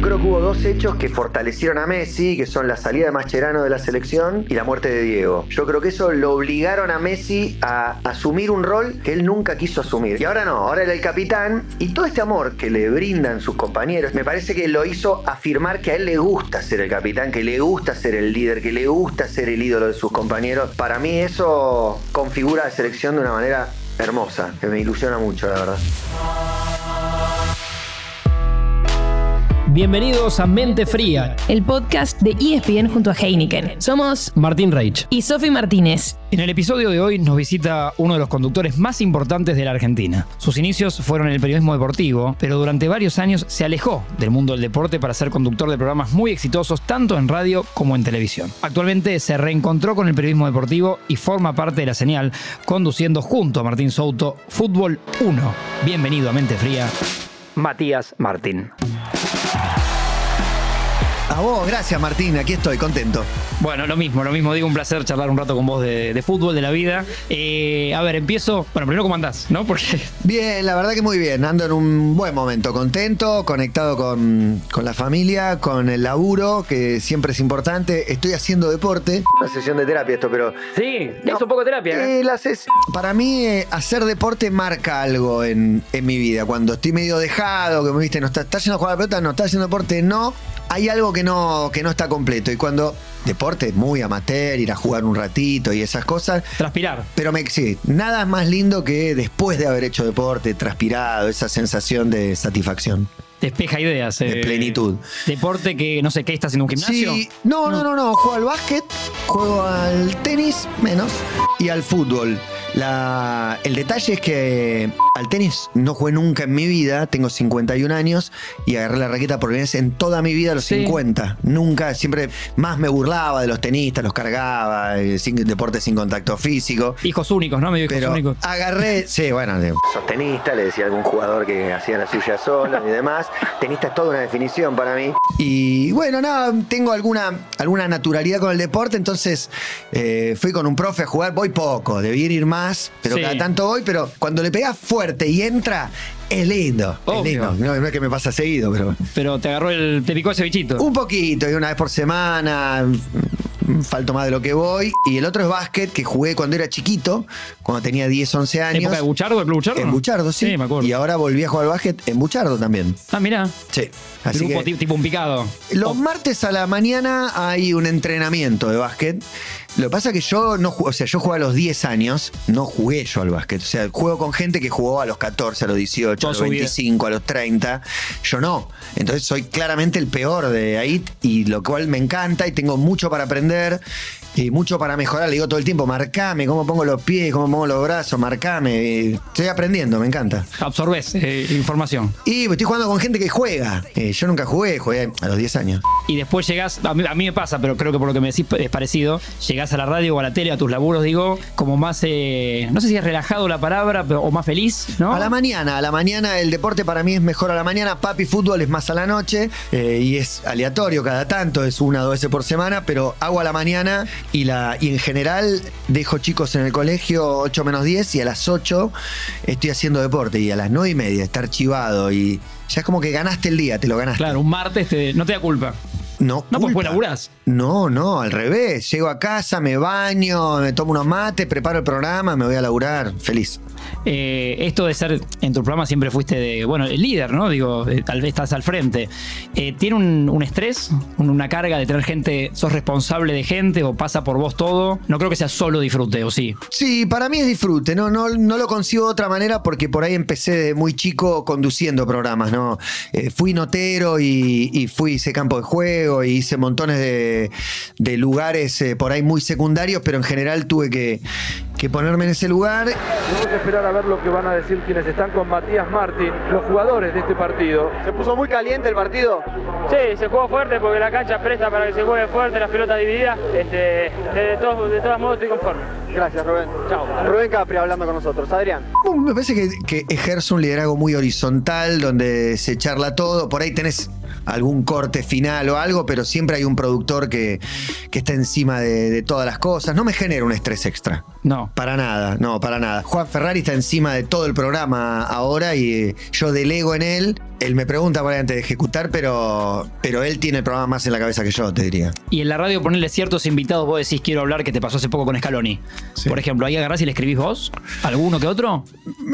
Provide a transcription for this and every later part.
Creo que hubo dos hechos que fortalecieron a Messi, que son la salida de Mascherano de la selección y la muerte de Diego. Yo creo que eso lo obligaron a Messi a asumir un rol que él nunca quiso asumir. Y ahora no, ahora era el capitán y todo este amor que le brindan sus compañeros, me parece que lo hizo afirmar que a él le gusta ser el capitán, que le gusta ser el líder, que le gusta ser el ídolo de sus compañeros. Para mí eso configura la selección de una manera hermosa, que me ilusiona mucho, la verdad. Bienvenidos a Mente Fría. el podcast de ESPN junto a Heineken. Somos Martín Reich. y Sofi Martínez. En el episodio de hoy nos visita uno de los conductores más importantes de la Argentina. Sus inicios fueron en el periodismo deportivo, pero durante varios años se alejó del mundo del deporte para ser conductor de programas muy exitosos tanto en radio como en televisión. Actualmente se reencontró con el periodismo deportivo y forma parte de la señal, conduciendo junto a Martín Souto Fútbol 1. Bienvenido a Mente Fría, Matías Martín. A vos, gracias Martín, aquí estoy, contento. Bueno, lo mismo, lo mismo. Digo, un placer charlar un rato con vos de, de fútbol, de la vida. Eh, a ver, empiezo. Bueno, primero, ¿cómo andás? ¿No? Porque. Bien, la verdad que muy bien, ando en un buen momento, contento, conectado con, con la familia, con el laburo, que siempre es importante. Estoy haciendo deporte. Una sesión de terapia esto, pero... Sí, es un poco terapia. ¿eh? Eh, la ses- para mí, eh, hacer deporte marca algo en, en mi vida. Cuando estoy medio dejado, que me viste, no está, ¿estás yendo a jugar a la pelota, no estás haciendo deporte, no. Hay algo que no, que no está completo. Y cuando deporte muy amateur, ir a jugar un ratito y esas cosas, Transpirar. pero me, sí, nada más lindo que después de haber hecho deporte, transpirado, esa sensación de satisfacción. Despeja ideas. De eh, plenitud. Deporte que, no sé, ¿qué estás en un gimnasio? Sí, no, no, no, no, juego al básquet, juego al tenis, menos, y al fútbol. La, el detalle es que al tenis no jugué nunca en mi vida, tengo 51 años y agarré la raqueta por primera vez en toda mi vida a los Sí. 50. Nunca, siempre más me burlaba de los tenistas, los cargaba, eh, sin, deporte sin contacto físico. Hijos únicos, ¿no? Medio hijos Pero únicos. agarré, sí, bueno, de- sos tenista, le decía a algún jugador que hacía la suya sola y demás. Tenista es toda una definición para mí. Y bueno, nada, tengo alguna, alguna naturalidad con el deporte, entonces eh, fui con un profe a jugar, voy poco, debí ir más, pero Sí. cada tanto voy, pero cuando le pegas fuerte y entra, es lindo. Obvio. Es lindo. No, no es que me pasa seguido, pero. Pero te agarró el. Te picó ese bichito. Un poquito, y una vez por semana, falto más de lo que voy. Y el otro es básquet, que jugué cuando era chiquito, cuando tenía 10, 11 años. ¿Época de Buchardo, el Club Buchardo? En Buchardo, sí. Sí, me acuerdo. Y ahora volví a jugar al básquet en Buchardo también. Ah, mirá. Sí. Así Grupo que ti- tipo un picado. los Oh, martes a la mañana hay un entrenamiento de básquet. Lo que pasa es que yo no o sea, yo jugué a los 10 años, no jugué yo al básquet. O sea, juego con gente que jugó a los 14, a los 18, Toda a los su vida. 25, a los 30. Yo no. Entonces soy claramente el peor de ahí y lo cual me encanta y tengo mucho para aprender galera. Y mucho para mejorar. Le digo todo el tiempo, marcame cómo pongo los pies, cómo pongo los brazos, marcame. Estoy aprendiendo, me encanta. absorbés eh, información. Y estoy jugando con gente que juega. Eh, yo nunca jugué, jugué a los 10 años. Y después llegás, a mí, a mí me pasa, pero creo que por lo que me decís es parecido, llegás a la radio o a la tele, a tus laburos, digo, como más, eh, no sé si es relajado la palabra, pero, o más feliz, ¿no? A la mañana, a la mañana el deporte para mí es mejor a la mañana, papi fútbol es más a la noche y es aleatorio cada tanto, es una o dos veces por semana, pero hago a la mañana y, la, y en general dejo chicos en el colegio 8 menos 10 y a las 8 estoy haciendo deporte y a las 9 y media está archivado y ya es como que ganaste el día, te lo ganaste. Claro, un martes te- no te da culpa. No, No, pues culpa. pues laburás. No, no, al revés. Llego a casa, me baño, me tomo unos mates, preparo el programa, me voy a laburar, feliz. Eh, esto de ser, en tu programa siempre fuiste de, bueno, el líder, ¿no? Digo, eh, tal vez estás al frente. Eh, ¿Tiene un, un estrés, un- una carga de tener gente, sos responsable de gente o pasa por vos todo? No creo que sea solo disfrute, ¿o sí? Sí, para mí es disfrute, no, no, no lo consigo de otra manera porque por ahí empecé de muy chico conduciendo programas, ¿no? Eh, fui notero y, y fui hice campo de juego y hice montones de, de lugares eh, por ahí muy secundarios, pero en general tuve que, que ponerme en ese lugar. Esperar a ver lo que van a decir quienes están con Matías Martín, los jugadores de este partido. ¿Se puso muy caliente el partido? Sí, se jugó fuerte porque la cancha presta para que se juegue fuerte, las pelotas divididas. Este, de, todos, de todos modos estoy conforme. Gracias, Rubén. Chao. Rubén Capri hablando con nosotros. Adrián. Me parece que, que ejerce un liderazgo muy horizontal, donde se charla todo. Por ahí tenés algún corte final o algo, pero siempre hay un productor que, que está encima de, de todas las cosas. No me genera un estrés extra. No. Para nada, no, para nada. Juan Ferrari está encima de todo el programa ahora y eh, yo delego en él. Él me pregunta por ahí antes de ejecutar, pero, pero él tiene el programa más en la cabeza que yo, te diría. Y en la radio ponerle ciertos invitados, vos decís quiero hablar que te pasó hace poco con Scaloni. Sí. Por ejemplo, ahí agarrás y le escribís vos, alguno que otro.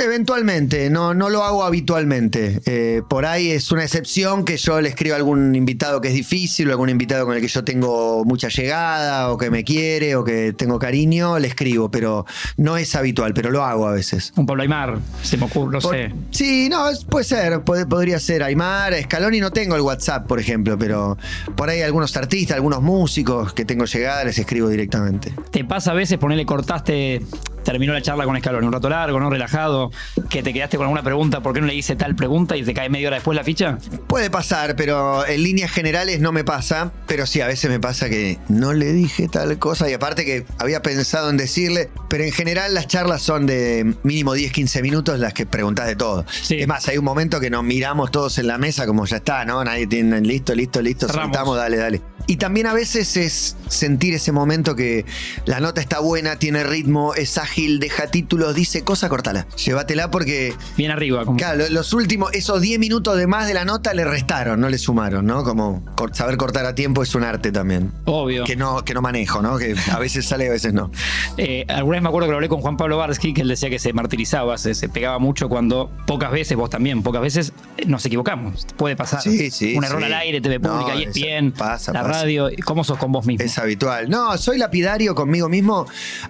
Eventualmente, no, no lo hago habitualmente. Eh, por ahí es una excepción que yo le escribo a algún invitado que es difícil, o algún invitado con el que yo tengo mucha llegada, o que me quiere, o que tengo cariño, le escribo, pero no es habitual, pero lo hago a veces. Un Pablo Aymar, se me ocurre, no Por- sé. Sí, no, es- puede ser, puede- podría ser. Aymar, Scaloni no tengo el WhatsApp, por ejemplo, pero por ahí algunos artistas, algunos músicos que tengo llegada, les escribo directamente. ¿Te pasa a veces ponerle cortaste, terminó la charla con Scaloni, un rato largo, no relajado, que te quedaste con alguna pregunta, ¿por qué no le hice tal pregunta y te cae media hora después la ficha? Puede pasar, pero en líneas generales no me pasa. Pero sí, a veces me pasa que no le dije tal cosa. Y aparte que había pensado en decirle. Pero en general las charlas son de mínimo 10, 15 minutos las que preguntás de todo. Sí. Es más, hay un momento que nos miramos todos en la mesa como ya está, ¿no? Nadie tiene listo, listo, listo. Soltamos, dale, dale. Y también a veces es sentir ese momento que la nota está buena, tiene ritmo, es ágil, deja títulos, dice cosa, cortala. Llévatela porque Bien arriba. Como, Claro, lo- los últimos, esos 10 minutos de más de la nota le restaron, no le sumaron, ¿no? Como saber cortar a tiempo es un arte también. Obvio. Que no, que no manejo, ¿no? Que a veces sale, a veces no. Eh, alguna vez me acuerdo que lo hablé con Juan Pablo Barsky, que él decía que se martirizaba, se, se pegaba mucho cuando pocas veces, vos también, pocas veces eh, nos equivocamos. Puede pasar. Sí, sí, Un error sí. al aire, TV No, Pública, eso ESPN, pasa, la pasa. radio. ¿Cómo sos con vos mismo? Es habitual. No, soy lapidario conmigo mismo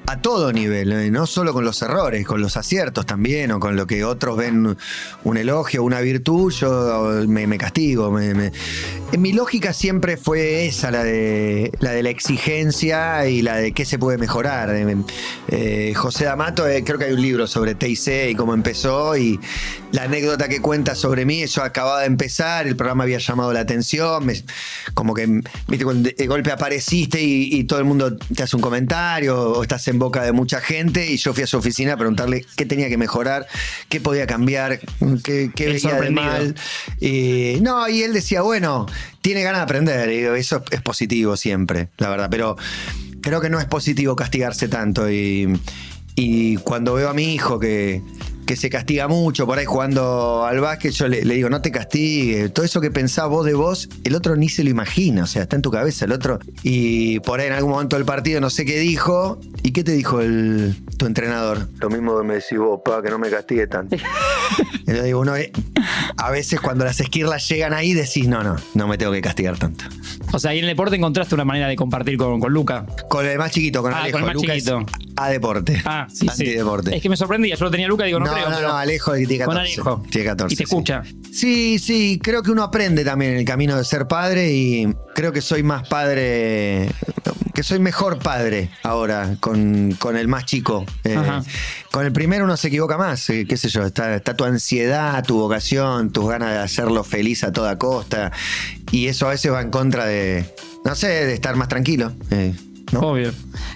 a todo nivel, eh, no solo con los errores, con los aciertos también, o con lo que otros ven un elogio, una virtud, yo me, castigo. me- mi lógica siempre fue esa, la de, la de la exigencia y la de qué se puede mejorar. Eh, eh, José D'Amato, eh, creo que hay un libro sobre TIC y cómo empezó, y la anécdota que cuenta sobre mí, yo acababa de empezar, el programa había llamado la atención, me- como que, viste, cuando de golpe apareciste y, y todo el mundo te hace un comentario o estás en boca de mucha gente y yo fui a su oficina a preguntarle qué tenía que mejorar, qué podía cambiar, qué, qué veía de mal. Y, no, y él decía, bueno, tiene ganas de aprender, y eso es positivo siempre, la verdad, pero creo que no es positivo castigarse tanto y cuando veo a mi hijo que, que se castiga mucho por ahí jugando al básquet, yo le, le digo, no te castigues, todo eso que pensás vos de vos, el otro ni se lo imagina, o sea, está en tu cabeza el otro. Y por ahí en algún momento del partido no sé qué dijo, ¿y qué te dijo el, tu entrenador? Lo mismo que me decís vos, pa, que no me castigue tanto. Y le digo, uno, eh, a veces cuando las esquirlas llegan ahí decís, no, no, no me tengo que castigar tanto. O sea, ahí en el deporte encontraste una manera de compartir con, con Luca. Con el más chiquito, con Ah, Alejo. con el más Lucas chiquito. A deporte. Ah, sí, sí. Antideporte. Es que me sorprendía, yo lo tenía Luca y digo, no, no, creo. no, pero no, Alejo tiene 14. Con Alejo. Tiene 14. Y te sí. escucha. Sí, sí, creo que uno aprende también en el camino de ser padre y creo que soy más padre, que soy mejor padre ahora con, con el más chico. Eh, con el primero uno se equivoca más, eh, qué sé yo, está, está tu ansiedad, tu vocación, tus ganas de hacerlo feliz a toda costa y eso a veces va en contra de, no sé, de estar más tranquilo. eh, ¿no? Obvio.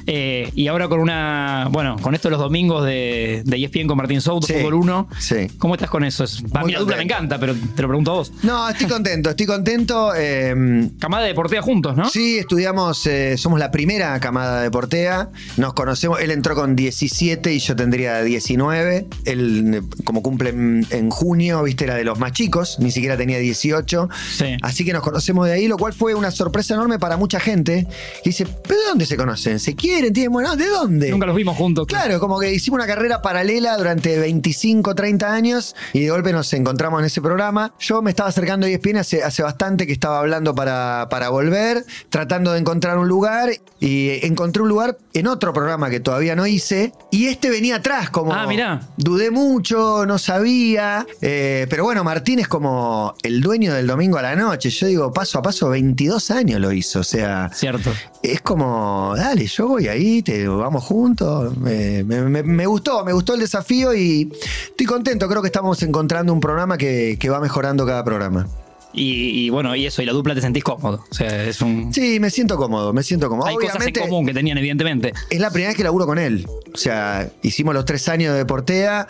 Eh, y ahora con una. Bueno, con esto de los domingos de, de ESPN con Martín Souto, Sí, Fútbol 1. sí. ¿Cómo estás con eso? Es- a mí la dupla me encanta, pero te lo pregunto a vos. No, estoy contento, estoy contento. eh, Camada de Deportea juntos, ¿no? Sí, estudiamos, eh, somos la primera camada de Portea. Nos conocemos, él entró con 17 y yo tendría 19. Él, eh, como cumple en, en junio, viste, era de los más chicos, ni siquiera tenía 18. Sí. Así que nos conocemos de ahí, lo cual fue una sorpresa enorme para mucha gente. Y dice, ¿pero de dónde se conocen? ¿Se quieren? ¿Tienen bueno? ¿De dónde? Nunca los vimos juntos. Claro, como que hicimos una carrera paralela durante 25, 30 años y de golpe nos encontramos en ese programa. Yo me estaba acercando a ESPN hace, hace bastante que estaba hablando para, para volver, tratando de encontrar un lugar y encontré un lugar en otro programa que todavía no hice y este venía atrás como... Ah, mirá. Dudé mucho, no sabía, eh, pero bueno, Martín es como el dueño del domingo a la noche. Yo digo, paso a paso, 22 años lo hizo, o sea Cierto. es como, dale, yo voy ahí, te vamos juntos. Me, me- gustó, me gustó el desafío y estoy contento. Creo que estamos encontrando un programa que, que va mejorando cada programa. Y, y bueno, y eso, y la dupla te sentís cómodo. O sea, es un. Sí, me siento cómodo, me siento cómodo. Hay cosas en Obviamente, común que tenían, evidentemente. es la primera vez que laburo con él. O sea, hicimos los tres años de Portea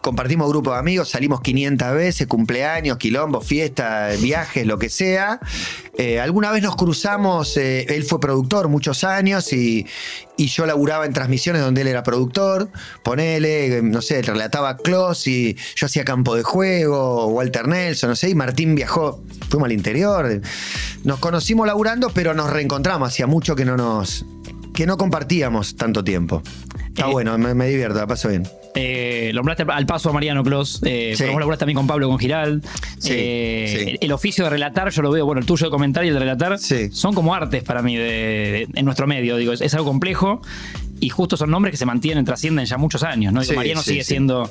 compartimos grupo de amigos, salimos 500 veces, cumpleaños, quilombos, fiestas, viajes, lo que sea. Eh, alguna vez nos cruzamos, eh, él fue productor muchos años y, y yo laburaba en transmisiones donde él era productor. Ponele, eh, no sé, relataba Clos y yo hacía campo de juego, Walter Nelson, no sé, y Martín viajó, fuimos al interior. Nos conocimos laburando, pero nos reencontramos. Hacía mucho que no nos. Que no compartíamos tanto tiempo. Está Eh, bueno, me, me divierto, la paso bien. Eh, nombraste al paso a Mariano Clos. Eh, Sí. Vos laburás también con Pablo, con Giral. Sí, Eh, sí. El, oficio de relatar, yo lo veo, bueno, el tuyo de comentar y el de relatar, son como artes para mí de- de- en nuestro medio. Digo, es, es algo complejo. Y justo son nombres que se mantienen, trascienden ya muchos años, ¿no? Digo, Sí, Mariano sí, sigue sí. siendo,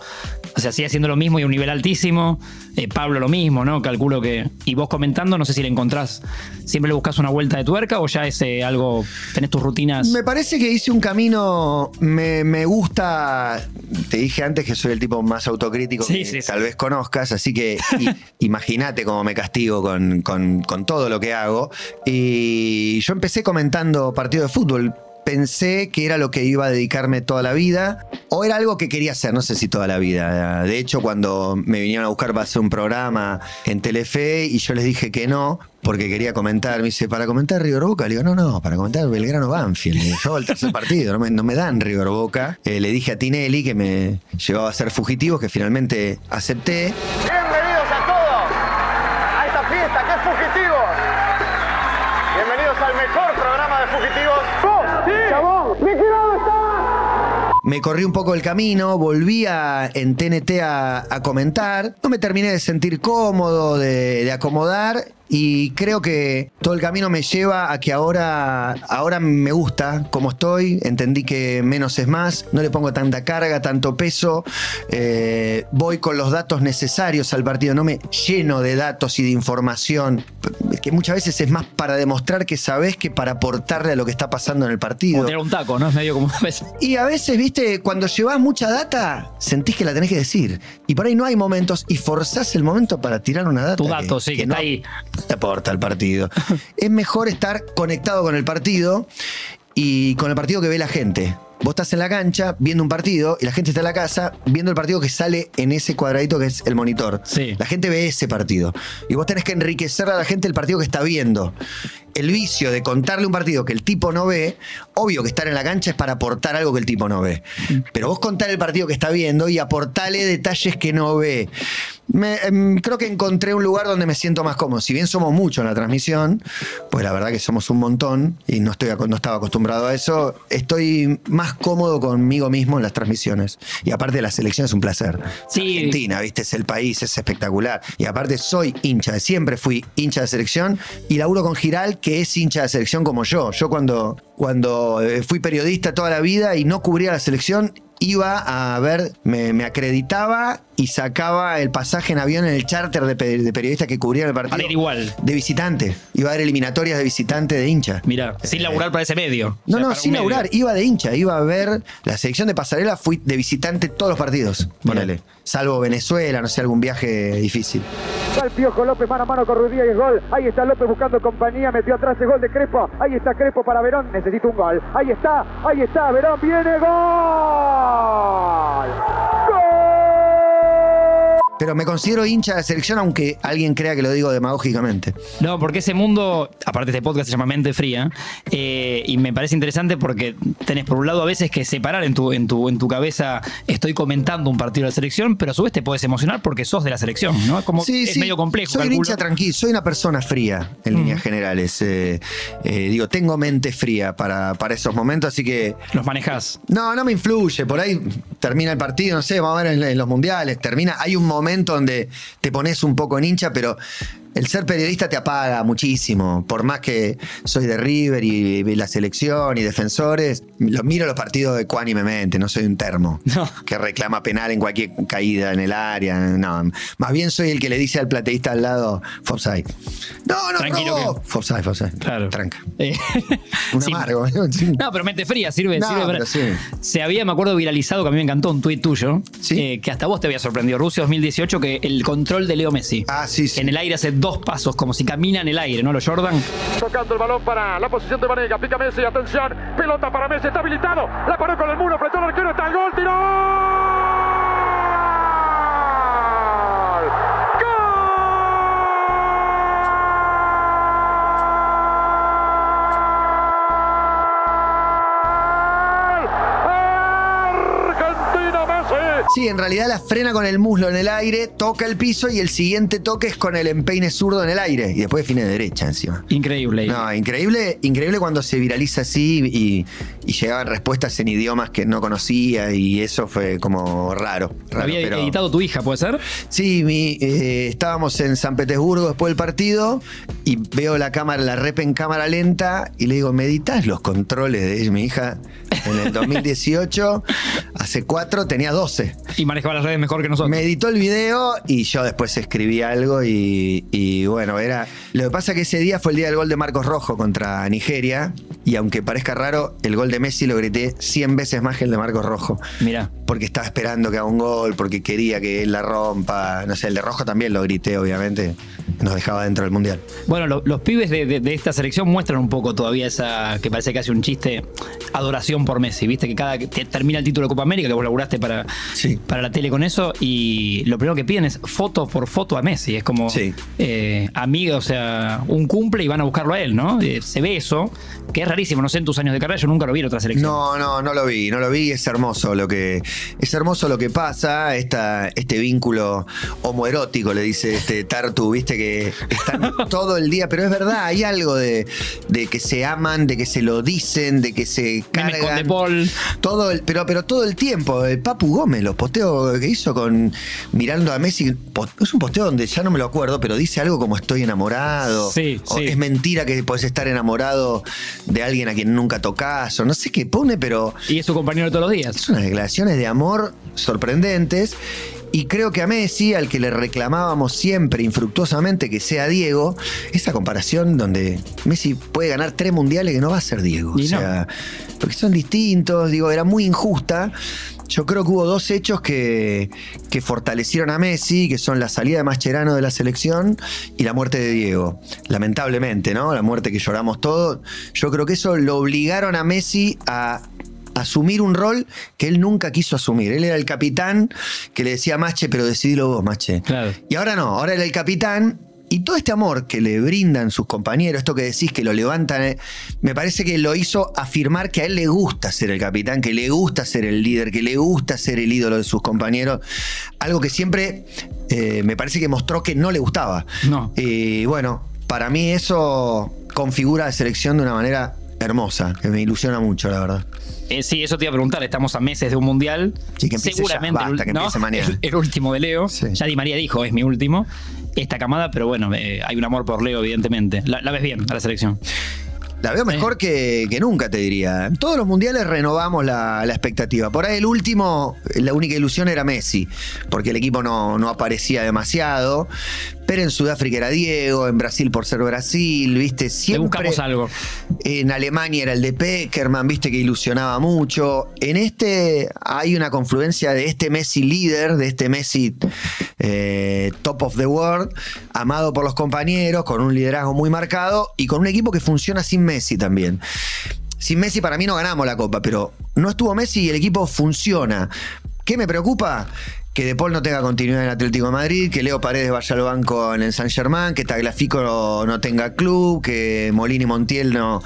o sea, sigue siendo lo mismo y a un nivel altísimo. Eh, Pablo lo mismo, ¿no? Calculo que. Y vos comentando, no sé si le encontrás, siempre le buscas una vuelta de tuerca o ya es eh, algo, tenés tus rutinas. Me parece que hice un camino, me, me gusta, te dije antes que soy el tipo más autocrítico Sí, que sí, sí. tal vez conozcas, así que imagínate cómo me castigo con, con- con todo lo que hago. Y yo empecé comentando partido de fútbol. Pensé que era lo que iba a dedicarme toda la vida, o era algo que quería hacer, no sé si toda la vida. De hecho, cuando me vinieron a buscar para hacer un programa en Telefe y yo les dije que no, porque quería comentar, me dice, ¿para comentar River Boca? Le digo, no, no, para comentar Belgrano Banfield. Le digo, Yo al tercer partido, no me, dan River Boca. Eh, le dije a Tinelli que me llevaba a ser fugitivos, que finalmente acepté. Bienvenidos a todos a esta fiesta que es Fugitivos. Bienvenidos al mejor programa de Fugitivos. Me corrí un poco el camino, volví a, en TNT a, comentar. No me terminé de sentir cómodo, de acomodar. Y creo que todo el camino me lleva a que ahora, ahora me gusta como estoy. Entendí que menos es más. No le pongo tanta carga, tanto peso. Eh, voy con los datos necesarios al partido. No me lleno de datos y de información. Que muchas veces es más para demostrar que sabes que para aportarle a lo que está pasando en el partido. Como tener un taco, ¿no? Es medio como. Y a veces, viste, cuando llevas mucha data, sentís que la tenés que decir. Y por ahí no hay momentos y forzás el momento para tirar una data. Tu dato, sí, que está no ahí. Te aporta al partido. es mejor estar conectado con el partido y con el partido que ve la gente. Vos estás en la cancha viendo un partido y la gente está en la casa viendo el partido que sale en ese cuadradito que es el monitor. Sí. La gente ve ese partido. Y vos tenés que enriquecer a la gente el partido que está viendo. El vicio de contarle un partido que el tipo no ve, obvio que estar en la cancha es para aportar algo que el tipo no ve. Pero vos contar el partido que está viendo y aportarle detalles que no ve. Me- em, creo que encontré un lugar donde me siento más cómodo. Si bien somos muchos en la transmisión, pues la verdad que somos un montón y no, estoy, no estaba acostumbrado a eso, estoy más cómodo conmigo mismo en las transmisiones. Y aparte la selección es un placer. Sí. Argentina, viste, es el país, es espectacular. Y aparte soy hincha, de- siempre fui hincha de selección y laburo con Giral, que es hincha de selección como yo. Yo cuando, cuando eh, fui periodista toda la vida y no cubría la selección, iba a ver, me, me acreditaba y sacaba el pasaje en avión en el charter de, pe- de periodistas que cubrían el partido. Para ir igual. De visitante. Iba a ver eliminatorias de visitante de hincha. Mira, sin laburar para ese medio. No, O sea, no, para sin medio. laburar, iba de hincha, iba a ver la selección de pasarela, fui de visitante todos los partidos, ponele. Salvo Venezuela, no sé, algún viaje difícil. Va el Piojo López mano a mano con Ruiz Díaz, gol. Ahí está López buscando compañía, metió atrás el gol de Crespo. Ahí está Crespo para Verón, necesita un gol. Ahí está, ahí está, Verón viene, gol. ¡Gol! Pero me considero hincha de la selección, aunque alguien crea que lo digo demagógicamente. No, porque ese mundo, aparte este podcast se llama Mente Fría, eh, y me parece interesante porque tenés por un lado a veces que separar en tu, en tu, en tu cabeza, estoy comentando un partido de la selección, pero a su vez te puedes emocionar porque sos de la selección, ¿no? Como es medio complejo. Soy un calculo. hincha tranquilo, soy una persona fría en líneas generales. Eh, eh, digo, tengo mente fría para, para esos momentos, así que Los manejás. No, no me influye. Por ahí termina el partido, no sé, vamos a ver en, en los mundiales. Termina, hay un momento donde te pones un poco en hincha, pero el ser periodista te apaga muchísimo. Por más que soy de River y, y la selección y defensores, los miro los partidos ecuánimemente, no soy un termo No. que reclama penal en cualquier caída en el área. No, más bien soy el que le dice al plateísta al lado, Fopside. No, no, Tranquilo que- Fopside, Fopside. Claro. Tranca. Eh, Un sí. amargo. No, pero mente fría, sirve, No, sirve para- sí. Se había, me acuerdo, viralizado, que a mí me encantó un tuit tuyo, Sí. eh, que hasta vos te había sorprendido. Rusia 2018, que el control de Leo Messi. Ah, sí, sí. En el aire hace dos pasos, como si camina en el aire, ¿no? Lo Jordan. Tocando el balón para la posición de Vanega. Pica Messi, atención. Pelota para Messi, está habilitado. La paró con el muro, apretó el arquero, está el gol, tiró. Sí, en realidad la frena con el muslo en el aire, toca el piso y el siguiente toque es con el empeine zurdo en el aire. Y después define derecha encima. Increíble. No, increíble, increíble cuando se viraliza así y, y llegaban respuestas en idiomas que no conocía y eso fue como raro. raro, Había pero- editado tu hija, ¿puede ser? Sí, mi, eh, estábamos en San Petersburgo después del partido y veo la cámara, la rep en cámara lenta y le digo, ¿me editas los controles de mi hija? En el 2018, hace cuatro, tenía 12. Y manejaba las redes mejor que nosotros. Me editó el video y yo después escribí algo y, y bueno, era... Lo que pasa que ese día fue el día del gol de Marcos Rojo contra Nigeria y aunque parezca raro, el gol de Messi lo grité 100 veces más que el de Marcos Rojo. Mira. Porque estaba esperando que haga un gol, porque quería que él la rompa. No sé, el de Rojo también lo grité, obviamente. Nos dejaba dentro del Mundial. Bueno, lo- los pibes de, de- de esta selección muestran un poco todavía esa, que parece que hace un chiste, adoración por Messi. Viste que cada que te- termina el título de Copa América, que vos laburaste para, Sí. para la tele con eso, y lo primero que piden es foto por foto a Messi. Es como Sí. eh, amiga, o sea, un cumple y van a buscarlo a él, ¿no? Eh, se ve eso, que es rarísimo, no sé en tus años de carrera, yo nunca lo vi en otra selección. No, no, no lo vi, no lo vi. Es hermoso lo que, es hermoso lo que pasa, esta, este vínculo homoerótico, le dice este Tartu, viste que están todo el día, pero es verdad, hay algo de, de que se aman, de que se lo dicen, de que se cargan. Paul. Todo el, pero, pero todo el tiempo. El Papu Gómez, los posteos que hizo con mirando a Messi. Es un posteo donde ya no me lo acuerdo, pero dice algo como estoy enamorado. Sí, o sí. Es mentira que puedes estar enamorado de alguien a quien nunca tocas. O no sé qué pone, pero Y es su compañero todos los días. es unas declaraciones de amor sorprendentes. Y creo que a Messi, al que le reclamábamos siempre infructuosamente que sea Diego, esa comparación donde Messi puede ganar tres mundiales que no va a ser Diego. Y o sea, porque son distintos, digo, era muy injusta. Yo creo que hubo dos hechos que, que fortalecieron a Messi, que son la salida de Mascherano de la selección y la muerte de Diego. Lamentablemente, ¿no? La muerte que lloramos todos. Yo creo que eso lo obligaron a Messi a asumir un rol que él nunca quiso asumir. Él era el capitán que le decía a Mache, pero decidilo vos, Mache. Claro. Y ahora no, ahora era el capitán. Y todo este amor que le brindan sus compañeros, esto que decís que lo levantan, eh, me parece que lo hizo afirmar que a él le gusta ser el capitán, que le gusta ser el líder, que le gusta ser el ídolo de sus compañeros. Algo que siempre eh, me parece que mostró que no le gustaba. No. Y bueno, para mí eso configura la selección de una manera hermosa, que me ilusiona mucho, la verdad. Eh, sí, eso te iba a preguntar. Estamos a meses de un mundial. Sí, que empiece Seguramente ya, basta, el, que ¿no? empiece mañana. El, el último de Leo. Sí. Ya Di María dijo, es mi último. Esta camada, pero bueno, eh, hay un amor por Leo, evidentemente. La, la ves bien a la selección. La veo mejor que, que nunca, te diría. En todos los mundiales renovamos la, la expectativa. Por ahí el último, la única ilusión era Messi, porque el equipo no, no aparecía demasiado. Pero en Sudáfrica era Diego, en Brasil por ser Brasil, viste, Le siempre. buscamos algo. En Alemania era el de Peckerman, viste que ilusionaba mucho. En este hay una confluencia de este Messi líder, de este Messi eh, top of the world, amado por los compañeros, con un liderazgo muy marcado y con un equipo que funciona sin Messi también. Sin Messi para mí no ganamos la copa, pero no estuvo Messi y el equipo funciona. ¿Qué me preocupa? Que De Paul no tenga continuidad en Atlético de Madrid, que Leo Paredes vaya al banco en el San Germán, que Tagliafico no, no tenga club, que Molina y Montiel no,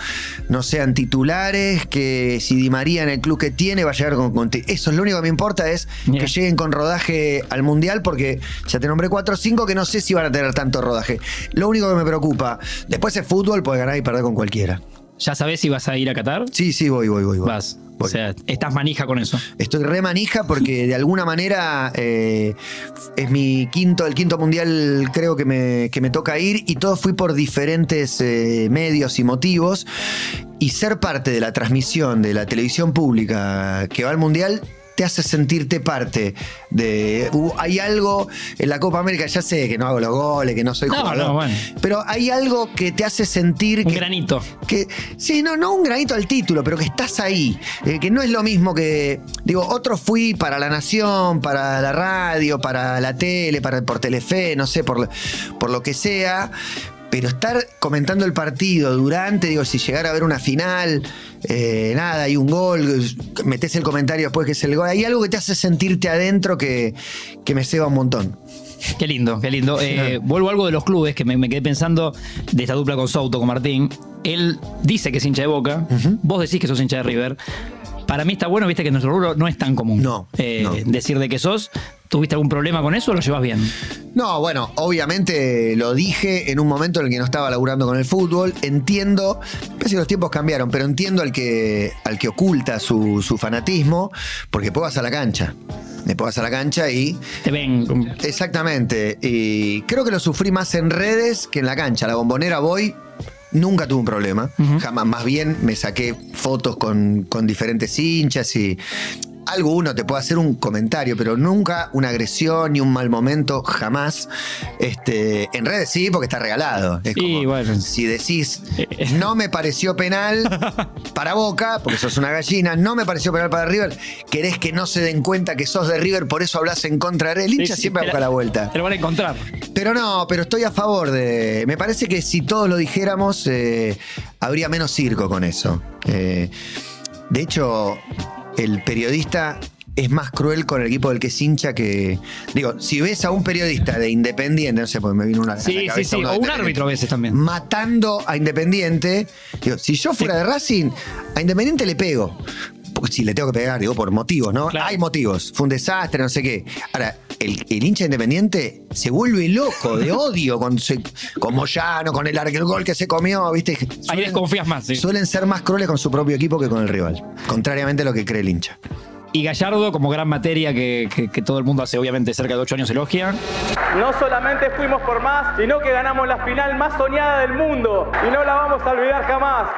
no sean titulares, que si Di María en el club que tiene va a llegar con, con- Eso es lo único que me importa, es que lleguen con rodaje al Mundial, porque ya te nombré 4 o 5 que no sé si van a tener tanto rodaje. Lo único que me preocupa, después es fútbol, puede ganar y perder con cualquiera. ¿Ya sabes si vas a ir a Qatar? Sí, sí, voy, voy, voy. voy. Vas. Voy. O sea, estás manija con eso. Estoy re manija porque de alguna manera eh, es mi quinto, el quinto mundial creo que me, que me toca ir y todo fui por diferentes eh, medios y motivos y ser parte de la transmisión de la televisión pública que va al mundial te hace sentirte parte de uh, hay algo en la Copa América ya sé que no hago los goles que no soy No, jugador no, bueno. pero hay algo que te hace sentir Un que, granito. que sí, no, no un granito al título, pero que estás ahí. Eh, que no es lo mismo que. Digo, otro fui para la nación, para la radio, para la tele, para, por Telefe, no sé, por, por lo que sea. Pero estar comentando el partido durante, digo, si llegara a haber una final, eh, nada, hay un gol, metes el comentario después que es el gol. Hay algo que te hace sentirte adentro que, que me ceba un montón. Qué lindo, qué lindo. Eh, vuelvo a algo de los clubes que me, me quedé pensando de esta dupla con Souto, con Martín. Él dice que es hincha de Boca, vos decís que sos hincha de River. Para mí está bueno, viste que en nuestro rubro no es tan común. No, eh, no. Decir de que sos. ¿Tuviste algún problema con eso o lo llevas bien? No, bueno, obviamente lo dije en un momento en el que no estaba laburando con el fútbol. Entiendo, parece que los tiempos cambiaron, pero entiendo al que, al que oculta su, su fanatismo, porque después vas a la cancha. Después vas a la cancha y Te ven. Exactamente. Y creo que lo sufrí más en redes que en la cancha. La bombonera voy. Nunca tuve un problema. Jamás. Más bien me saqué fotos con, con diferentes hinchas y. Algo uno te puede hacer un comentario, pero nunca una agresión ni un mal momento, jamás. Este, en redes sí, porque está regalado. Es como, bueno. si decís, no me pareció penal para Boca, porque sos una gallina, no me pareció penal para River, querés que no se den cuenta que sos de River, por eso hablas en contra de. El hincha Sí, sí, siempre busca la vuelta. Te lo van a encontrar. Pero no, pero estoy a favor de. Me parece que si todos lo dijéramos, eh, habría menos circo con eso. Eh, de hecho, el periodista es más cruel con el equipo del que es hincha que. Digo, si ves a un periodista de Independiente, no sé, porque me vino una. a la Sí, sí, cabeza sí. uno O un árbitro a veces también. Matando a Independiente. Digo, si yo fuera de Racing, a Independiente le pego. Si le tengo que pegar, digo, por motivos, ¿no? Claro. Hay motivos. Fue un desastre, no sé qué. Ahora, el, el hincha independiente se vuelve loco de odio con, se- con Moyano, con el, el gol que se comió, ¿viste? Ahí desconfías más, sí. Suelen ser más crueles con su propio equipo que con el rival. Contrariamente a lo que cree el hincha. Y Gallardo, como gran materia que, que- que todo el mundo hace obviamente cerca de ocho años elogia. No solamente fuimos por más, sino que ganamos la final más soñada del mundo y no la vamos a olvidar jamás.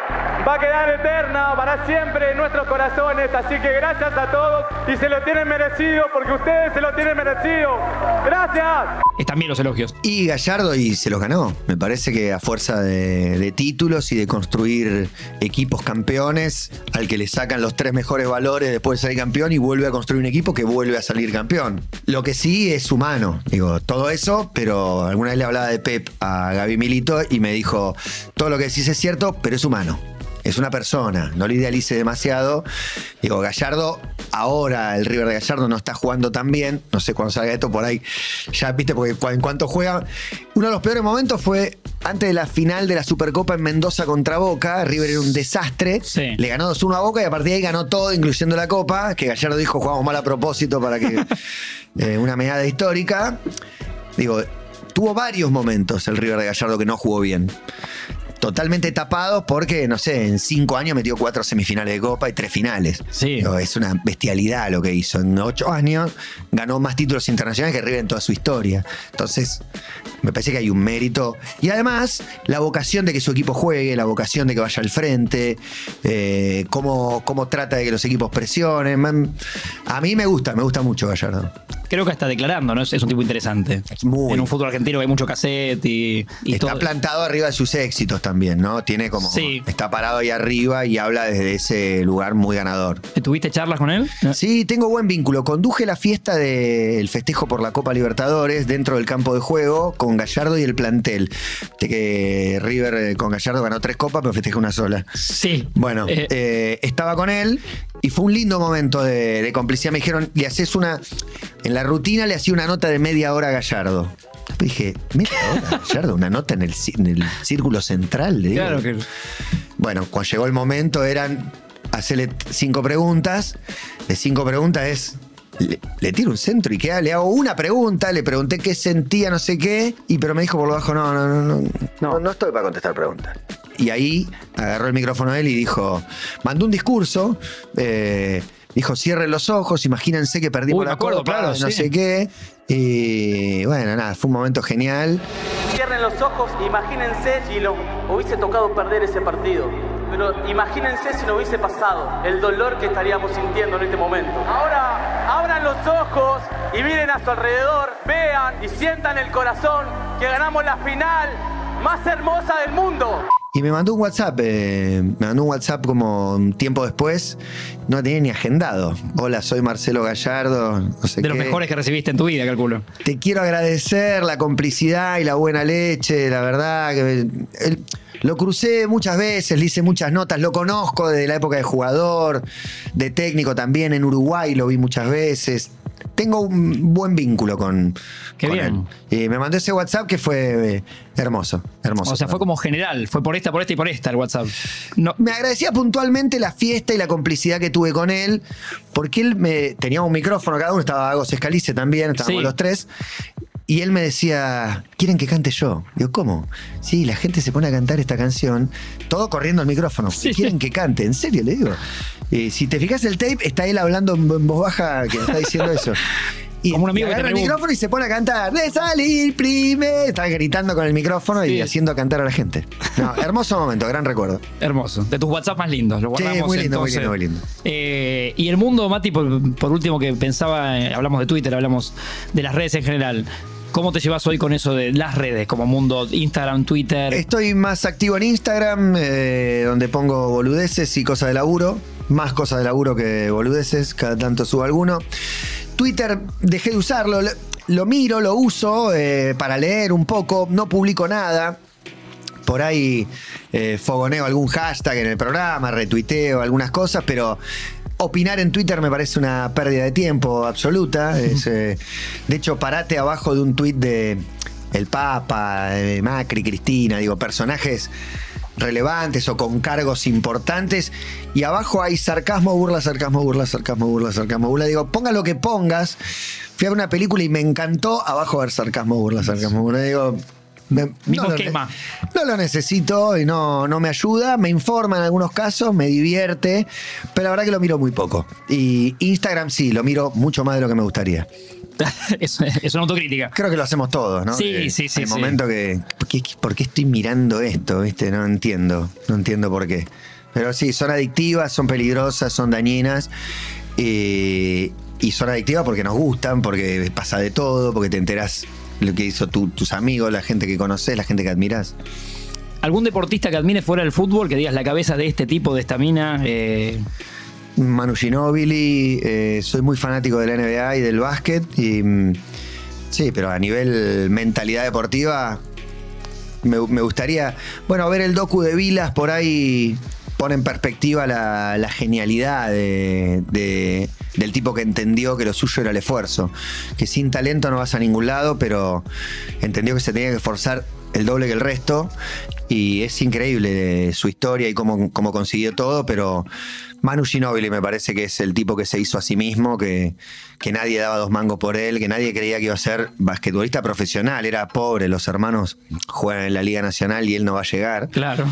Va a quedar eterna para siempre en nuestros corazones, así que gracias a todos y se lo tienen merecido porque ustedes se lo tienen merecido. Gracias. Están bien los elogios. Y Gallardo y se los ganó. Me parece que a fuerza de, de títulos y de construir equipos campeones, al que le sacan los tres mejores valores después de salir campeón y vuelve a construir un equipo que vuelve a salir campeón. Lo que sí es humano. Digo, todo eso, pero alguna vez le hablaba de Pep a Gaby Milito y me dijo, todo lo que decís es cierto, pero es humano. Es una persona, no lo idealice demasiado. Digo, Gallardo, ahora el River de Gallardo no está jugando tan bien. No sé cuándo salga esto por ahí. Ya viste, porque en cuanto juega. Uno de los peores momentos fue antes de la final de la Supercopa en Mendoza contra Boca. River era un desastre. Sí. Le ganó 2-1 a Boca y a partir de ahí ganó todo, incluyendo la Copa. Que Gallardo dijo, jugamos mal a propósito para que. eh, una medalla histórica. Digo, tuvo varios momentos el River de Gallardo que no jugó bien totalmente tapados porque, no sé, en cinco años metió cuatro semifinales de Copa y tres finales. Sí. Digo, Es una bestialidad lo que hizo. En ocho años ganó más títulos internacionales que River en toda su historia. Entonces, me parece que hay un mérito. Y además, la vocación de que su equipo juegue, la vocación de que vaya al frente, eh, cómo, cómo trata de que los equipos presionen. Man, A mí me gusta, me gusta mucho Gallardo. Creo que está declarando, ¿no? Es, es un tipo interesante. Muy. En un fútbol argentino hay mucho cassette y, y está todo. plantado arriba de sus éxitos también, ¿no? Tiene como. Sí. Está parado ahí arriba y habla desde ese lugar muy ganador. ¿Tuviste charlas con él? Sí, tengo buen vínculo. Conduje la fiesta del festejo por la Copa Libertadores dentro del campo de juego con Gallardo y el plantel. De que River eh, con Gallardo ganó tres copas, pero festejó una sola. Sí. Bueno, Eh, eh, estaba con él y fue un lindo momento de, de complicidad. Me dijeron, le haces una. En la rutina le hacía una nota de media hora a Gallardo. Después dije, media hora, Gallardo, una nota en el, ci- en el círculo central. le digo. claro que. Bueno, cuando llegó el momento eran hacerle cinco preguntas. De cinco preguntas es. Le, le tiro un centro y queda, le hago una pregunta, le pregunté qué sentía, no sé qué, y pero me dijo por lo bajo, no, no, no, no, no, no estoy para contestar preguntas. Y ahí agarró el micrófono él y dijo, mandó un discurso, eh, dijo, cierren los ojos, imagínense que perdimos Uy, me la acuerdo, copa, claro, no sí. sé qué. Y bueno, nada, fue un momento genial. Cierren los ojos, imagínense si nos hubiese tocado perder ese partido. Pero imagínense si no hubiese pasado el dolor que estaríamos sintiendo en este momento. Ahora, abran los ojos y miren a su alrededor, vean y sientan el corazón que ganamos la final más hermosa del mundo. Y me mandó un WhatsApp, eh, me mandó un WhatsApp como un tiempo después, no tenía ni agendado. Hola, soy Marcelo Gallardo, no sé De los mejores que recibiste en tu vida, calculo. Te quiero agradecer la complicidad y la buena leche, la verdad que lo crucé muchas veces, le hice muchas notas, lo conozco desde la época de jugador, de técnico también, en Uruguay lo vi muchas veces. Tengo un buen vínculo con, Qué con bien. él. Y me mandó ese WhatsApp que fue eh, hermoso, hermoso. O sea, fue como general, fue por esta, por esta y por esta el WhatsApp. No, Me agradecía puntualmente la fiesta y la complicidad que tuve con él, porque él me tenía un micrófono, cada uno estaba Agos Escalice también, estábamos Sí. los tres. Y él me decía, ¿quieren que cante yo? Digo, ¿cómo? Sí, la gente se pone a cantar esta canción, todo corriendo al micrófono. Sí. ¿Quieren que cante? ¿En serio? Le digo. Y si te fijas el tape, está él hablando en voz baja que está diciendo eso. Y Como un amigo que agarra el micrófono y se pone a cantar, de salir primero. Está gritando con el micrófono y haciendo cantar a la gente. No, hermoso momento, gran recuerdo. hermoso. De tus WhatsApp más lindos. Lo Sí, muy lindo, muy lindo, muy lindo. Eh, y el mundo, Mati, por, por último que pensaba, eh, hablamos de Twitter, hablamos de las redes en general. ¿Cómo te llevas hoy con eso de las redes, como mundo Instagram, Twitter? Estoy más activo en Instagram, eh, donde pongo boludeces y cosas de laburo. Más cosas de laburo que boludeces, cada tanto subo alguno. Twitter dejé de usarlo, lo, miro, lo uso eh, para leer un poco, no publico nada. Por ahí eh, fogoneo algún hashtag en el programa, retuiteo algunas cosas, pero opinar en Twitter me parece una pérdida de tiempo absoluta. Es, eh, de hecho, parate abajo de un tuit de el Papa, de Macri, Cristina, digo, personajes relevantes o con cargos importantes y abajo hay sarcasmo, burla, sarcasmo, burla, sarcasmo, burla, sarcasmo, burla. Digo, ponga lo que pongas. Fui a ver una película y me encantó. Abajo ver sarcasmo, burla, sarcasmo, burla. Digo, me- Mismo lo esquema. ne- no lo necesito y no, no me ayuda. Me informa en algunos casos, me divierte, pero la verdad que lo miro muy poco. Y Instagram sí, lo miro mucho más de lo que me gustaría. es, es una autocrítica. Creo que lo hacemos todos, ¿no? Sí, Que sí, sí, sí. momento que. ¿por qué, por qué estoy mirando esto? ¿Viste? No entiendo. No entiendo por qué. Pero sí, son adictivas, son peligrosas, son dañinas. eh, y son adictivas porque nos gustan, porque pasa de todo, porque te enterás lo que hizo tu- tus amigos, la gente que conoces, la gente que admirás. ¿Algún deportista que admires fuera del fútbol, que digas la cabeza de este tipo, de esta mina? eh, Manu Ginóbili, eh, soy muy fanático de la NBA y del básquet. Y, mm, sí, pero a nivel mentalidad deportiva, me, me gustaría, bueno, ver el docu de Vilas por ahí pone en perspectiva la, la genialidad de- de- del tipo que entendió que lo suyo era el esfuerzo. Que sin talento no vas a ningún lado, pero entendió que se tenía que esforzar el doble que el resto. Y es increíble su historia y cómo, cómo consiguió todo, pero Manu Ginóbili me parece que es el tipo que se hizo a sí mismo, que, que nadie daba dos mangos por él, que nadie creía que iba a ser basquetbolista profesional. Era pobre, los hermanos juegan en la Liga Nacional y él no va a llegar claro.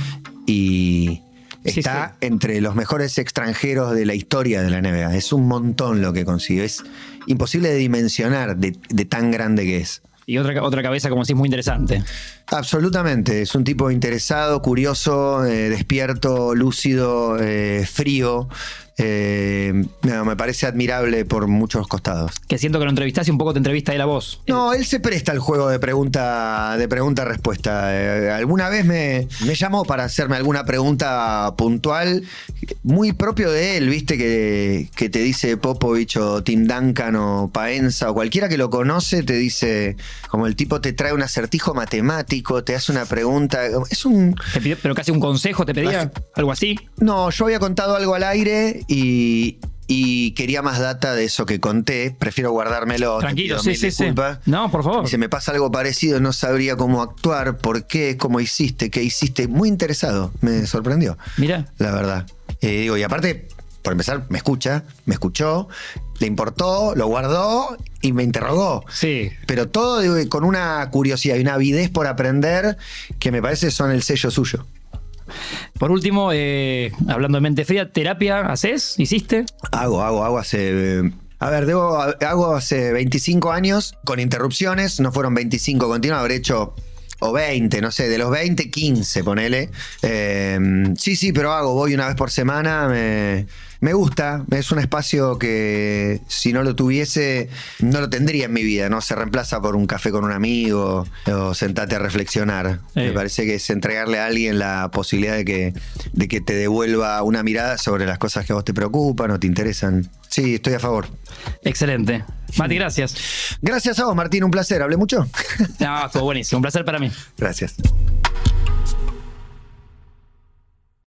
y Sí, está entre los mejores extranjeros de la historia de la NBA. Es un montón lo que consiguió. Es imposible de dimensionar de, de tan grande que es. Y otra, otra cabeza, como decís, muy interesante. Absolutamente. Es un tipo interesado, curioso, eh, despierto, lúcido, eh, frío. Eh, no, me parece admirable por muchos costados. Que siento que lo entrevistaste y un poco te entrevista él a vos. No, él se presta al juego de pregunta de pregunta respuesta. Eh, alguna vez me, me llamó para hacerme alguna pregunta puntual, muy propio de él, viste, que, que te dice Popovich o Tim Duncan o Paenza o cualquiera que lo conoce, te dice, como el tipo te trae un acertijo matemático, te hace una pregunta. Es un. Te pidió- pero casi un consejo te pedía, algo así. No, yo había contado algo al aire y. y quería más data de eso que conté. Prefiero guardármelo. te Tranquilo, pido sí, sí, sí. No, por favor. Se me pasa algo parecido, no sabría cómo actuar, por qué, cómo hiciste, qué hiciste. Muy interesado, me sorprendió, Mira, la verdad. Eh, digo, y aparte, por empezar, me escucha, me escuchó, le importó, lo guardó y me interrogó. sí. Pero todo digo, con una curiosidad y una avidez por aprender que me parece son el sello suyo. Por último, eh, hablando de mente fría, ¿terapia haces? ¿Hiciste? Hago, hago, hago hace. A ver, debo, hago hace 25 años con interrupciones, no fueron 25 continuos, habré hecho. O 20, no sé, de los 20, 15, ponele. Eh, sí, sí, pero hago, voy una vez por semana. Me, me gusta, es un espacio que si no lo tuviese, no lo tendría en mi vida, ¿no? Se reemplaza por un café con un amigo o sentarte a reflexionar. Eh. Me parece que es entregarle a alguien la posibilidad de que, de que te devuelva una mirada sobre las cosas que a vos te preocupan o te interesan. Sí, estoy a favor. Excelente. Mati, gracias. Gracias a vos, Martín, un placer. ¿Hablé mucho? No, estuvo buenísimo. Un placer para mí. Gracias.